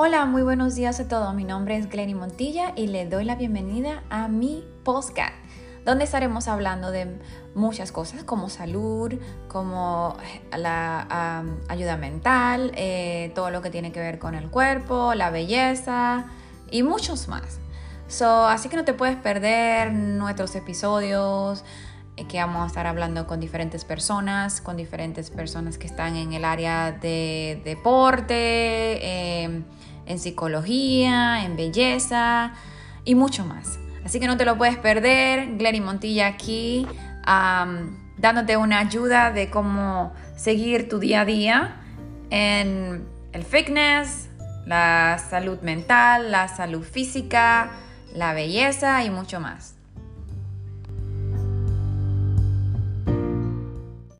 Hola, muy buenos días a todos. Mi nombre es Glenny Montilla y le doy la bienvenida a mi podcast, donde estaremos hablando de muchas cosas como salud, como la ayuda mental, eh, todo lo que tiene que ver con el cuerpo, la belleza y muchos más. So, así que no te puedes perder nuestros episodios eh, que vamos a estar hablando con diferentes personas, con diferentes personas que están en el área de deporte. Eh, en psicología, en belleza y mucho más. Así que no te lo puedes perder. Glenny Montilla aquí dándote una ayuda de cómo seguir tu día a día en el fitness, la salud mental, la salud física, la belleza y mucho más.